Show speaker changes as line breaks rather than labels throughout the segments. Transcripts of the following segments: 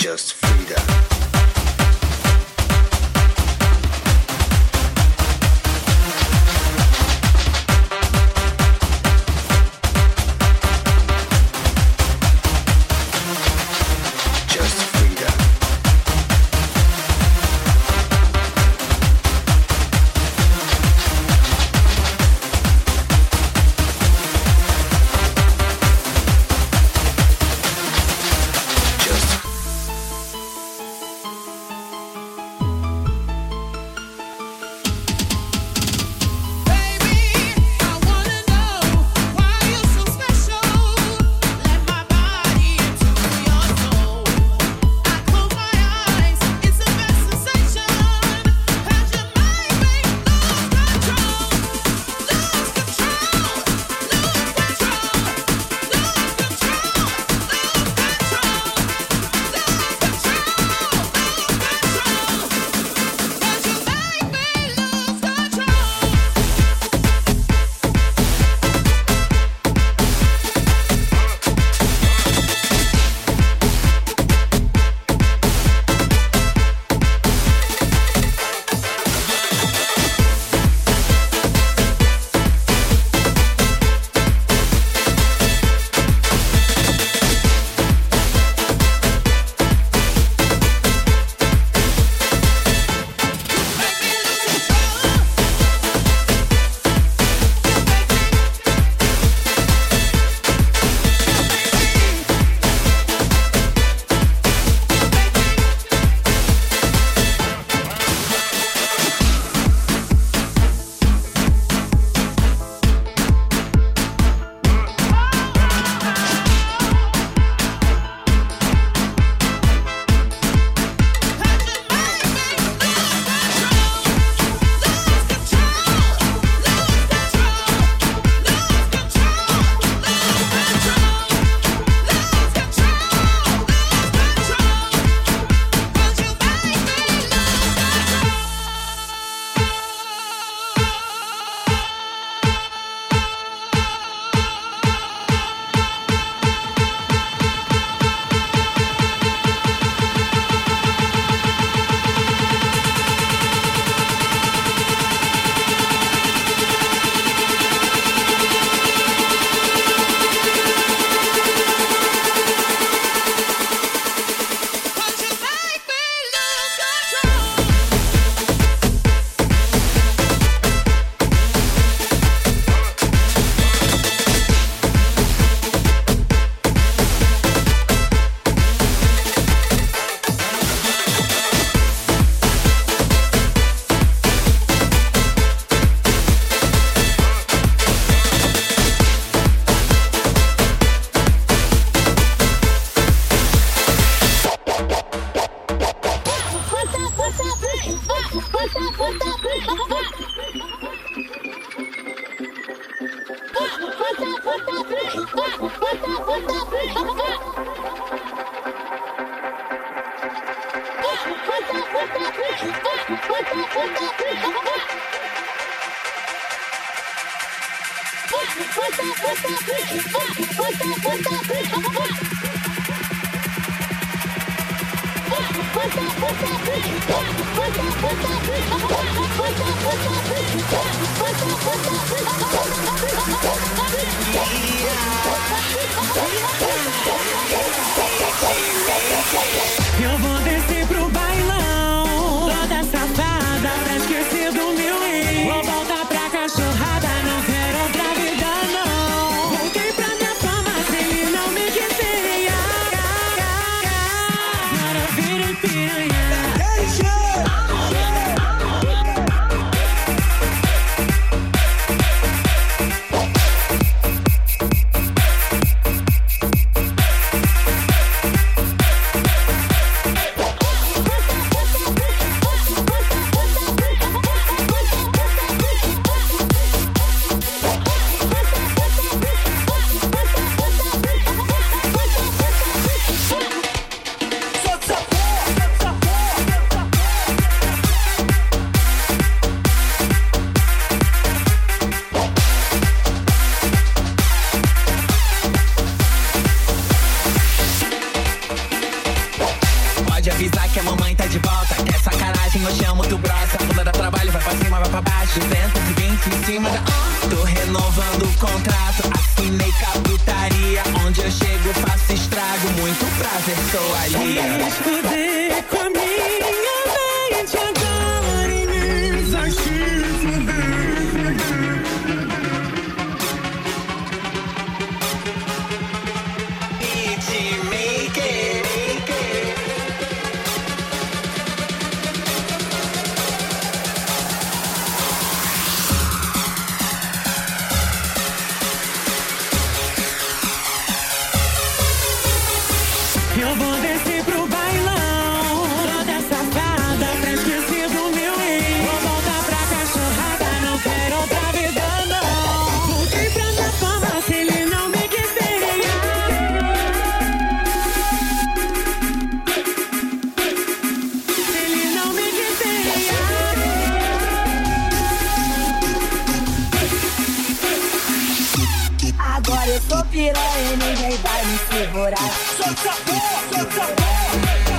just freedom. Eu sou
piranha e ninguém vai me segurar. Sou sabor, sou sabor.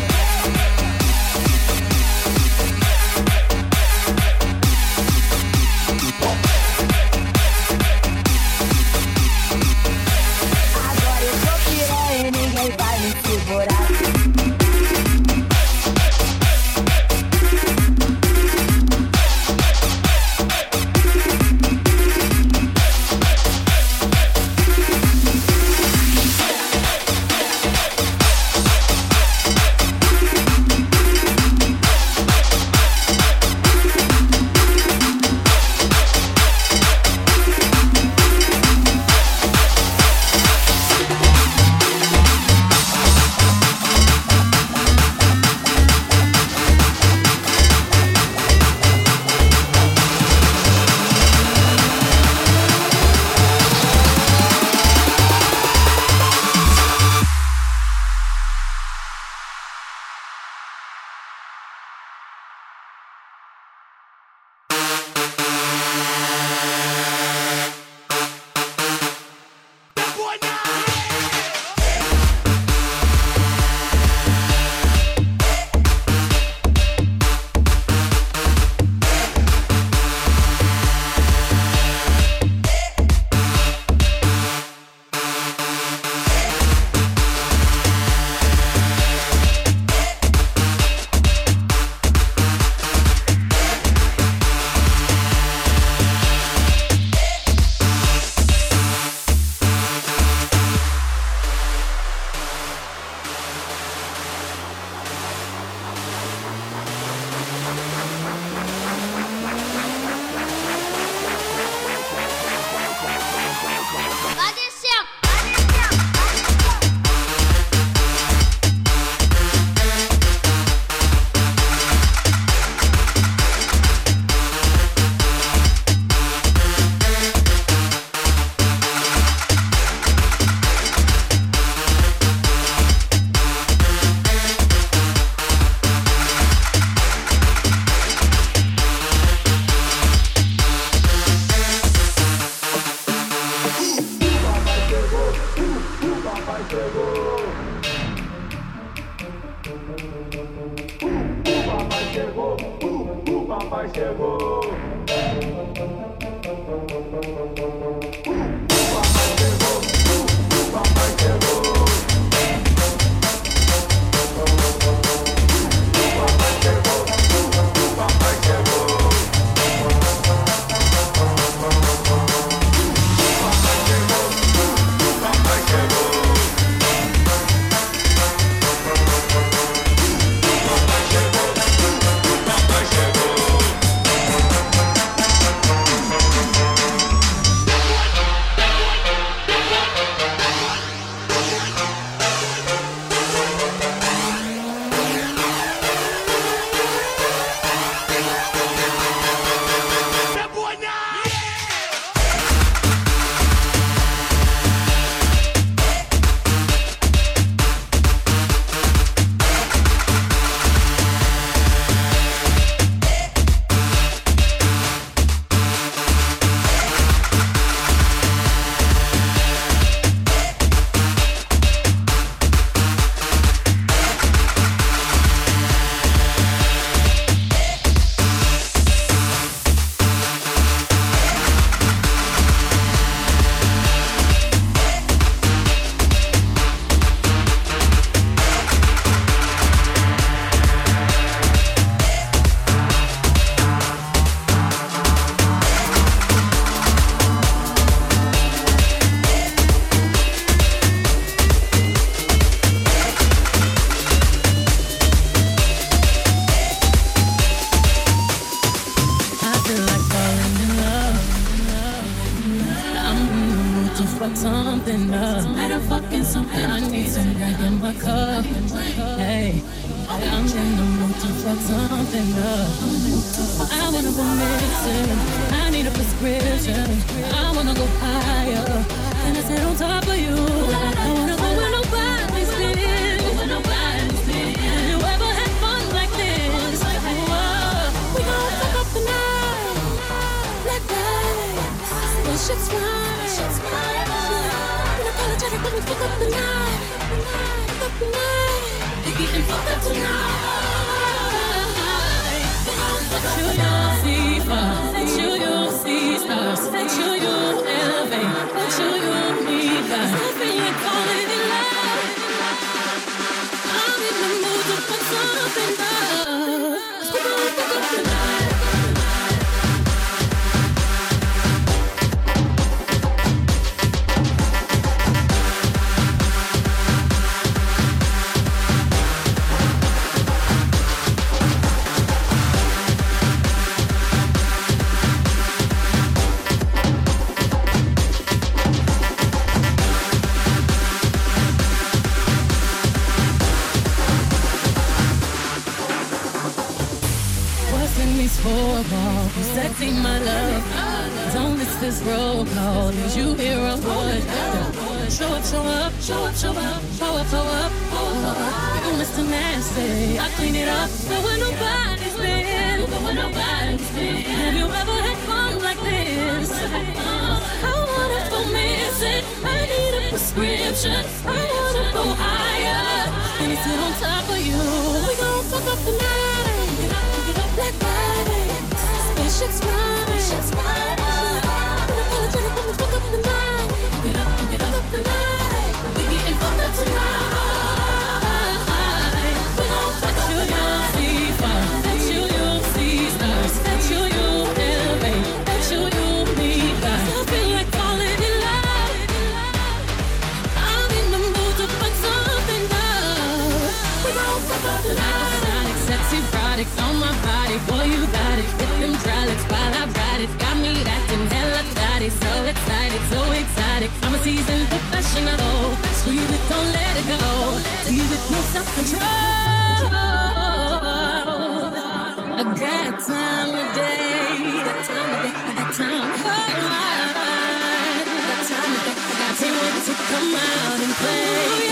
I clean it up. But when nobody's there, been, when nobody's there, have you ever had fun like this? I wanna go missing. I need a prescription. I wanna go higher. Can me sit on top of you. We gon' fuck up the night. Black body, spaceships running. body, boy, you got it. With them dry while I ride it. Got me acting hella tight, so excited, so excited. I'm a seasoned professional. Squeeze it, don't let it go. Tease it, no self-control. I got time today. I got time. I got time for my I got time today. I got time to come out and play.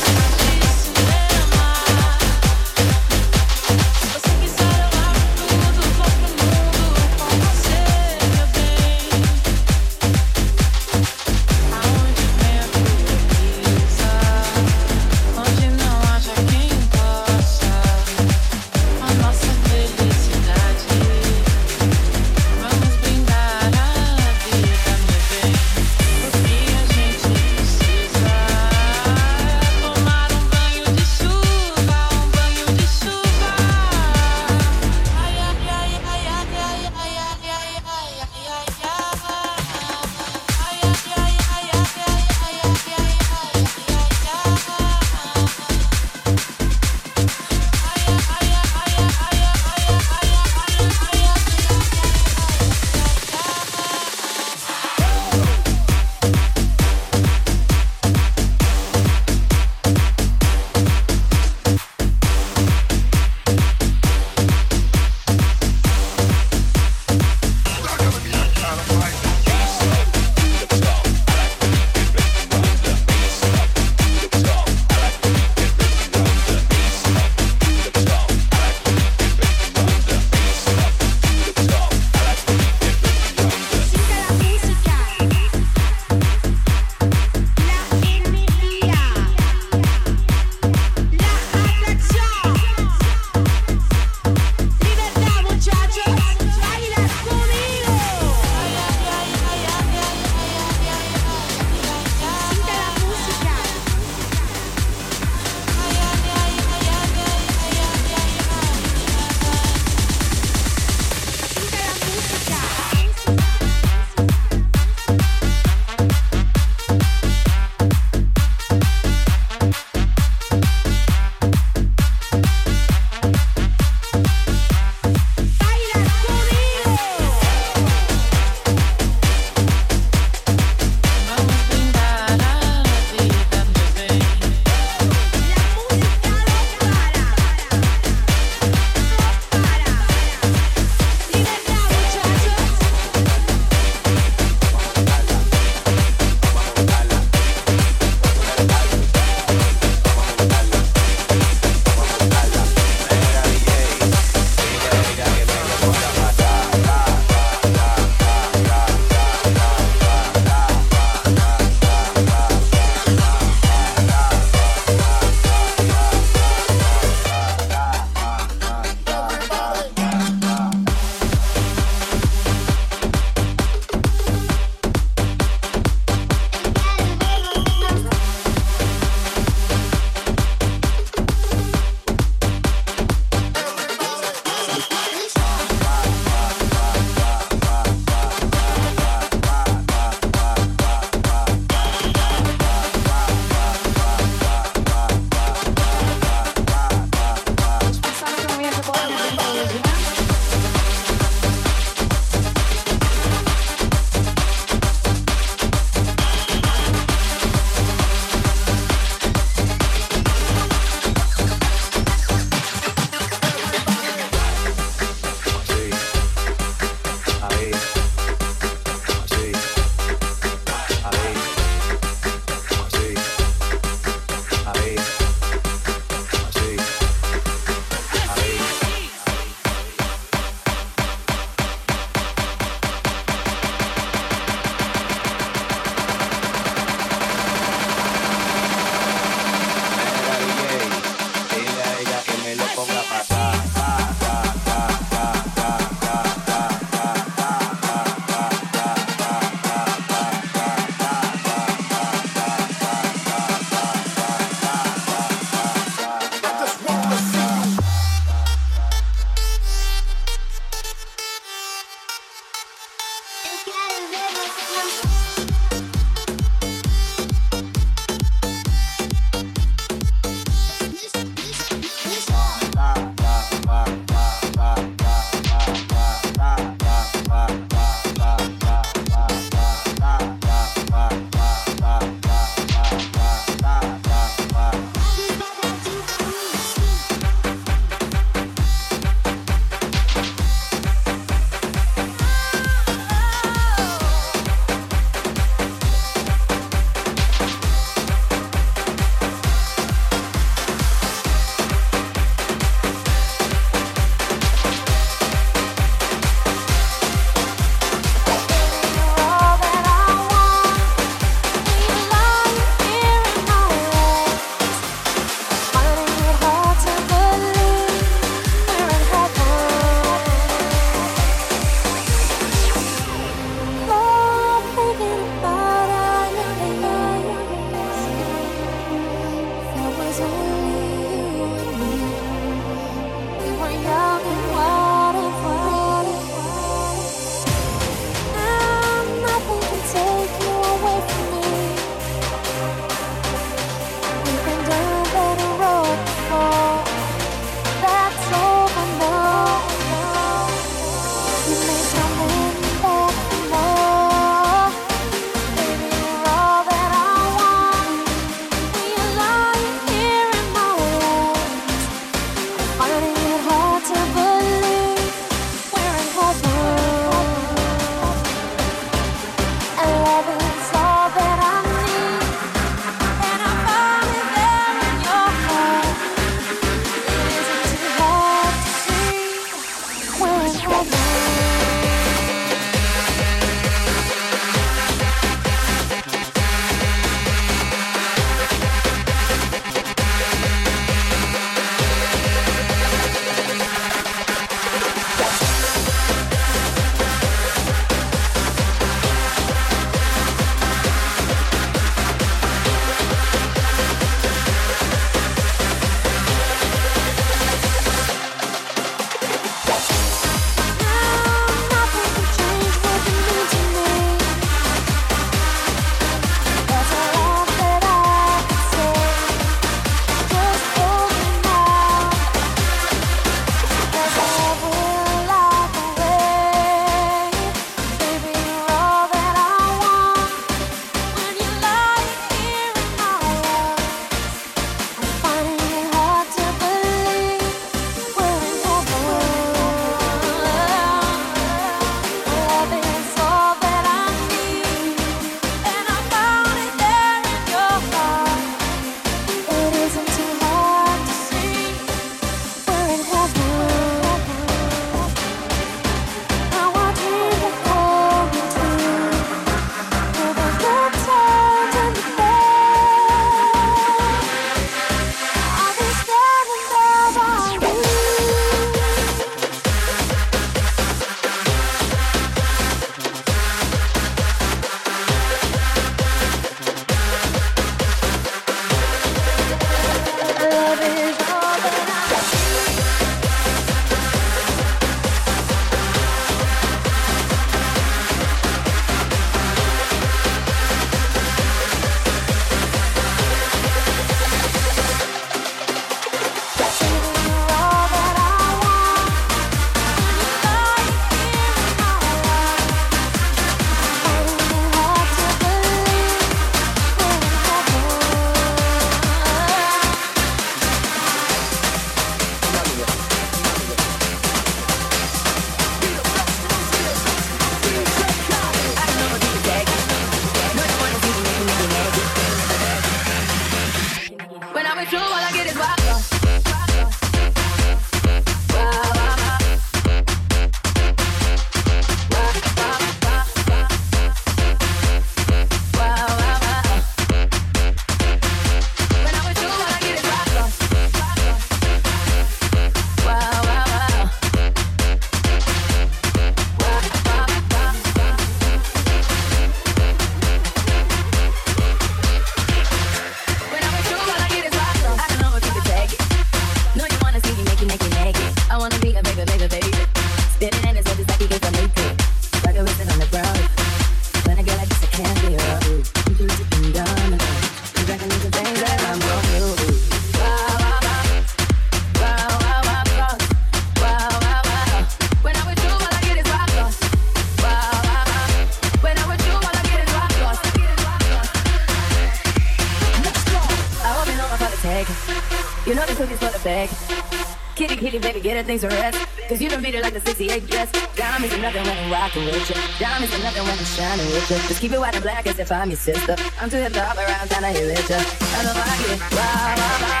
rest. Cause you done beat it like the 68 dress. Diamonds are nothing when I'm rocking with you. Diamonds are nothing when I'm shining with you. Just keep it white and black as if I'm your sister. I'm too hip to hop around, kinda hear it. I don't like it. Wow, wow, wow.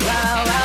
Wow, wow.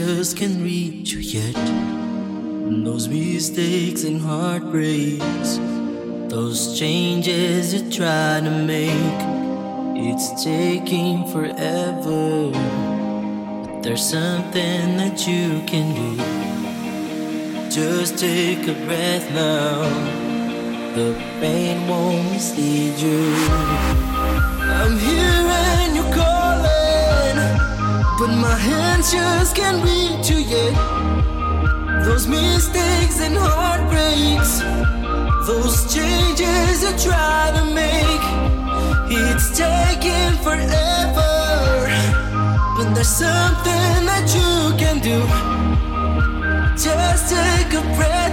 just can't reach you yet. Those mistakes and heartbreaks, those changes you
try to make, it's taking forever. But there's something that you can do.
Just take a breath now. The pain won't mislead you. I'm here and you're. But my hands just can't reach you yet. Those mistakes and heartbreaks, those changes you try to make, it's taking forever. But there's something that you can do. Just take a breath.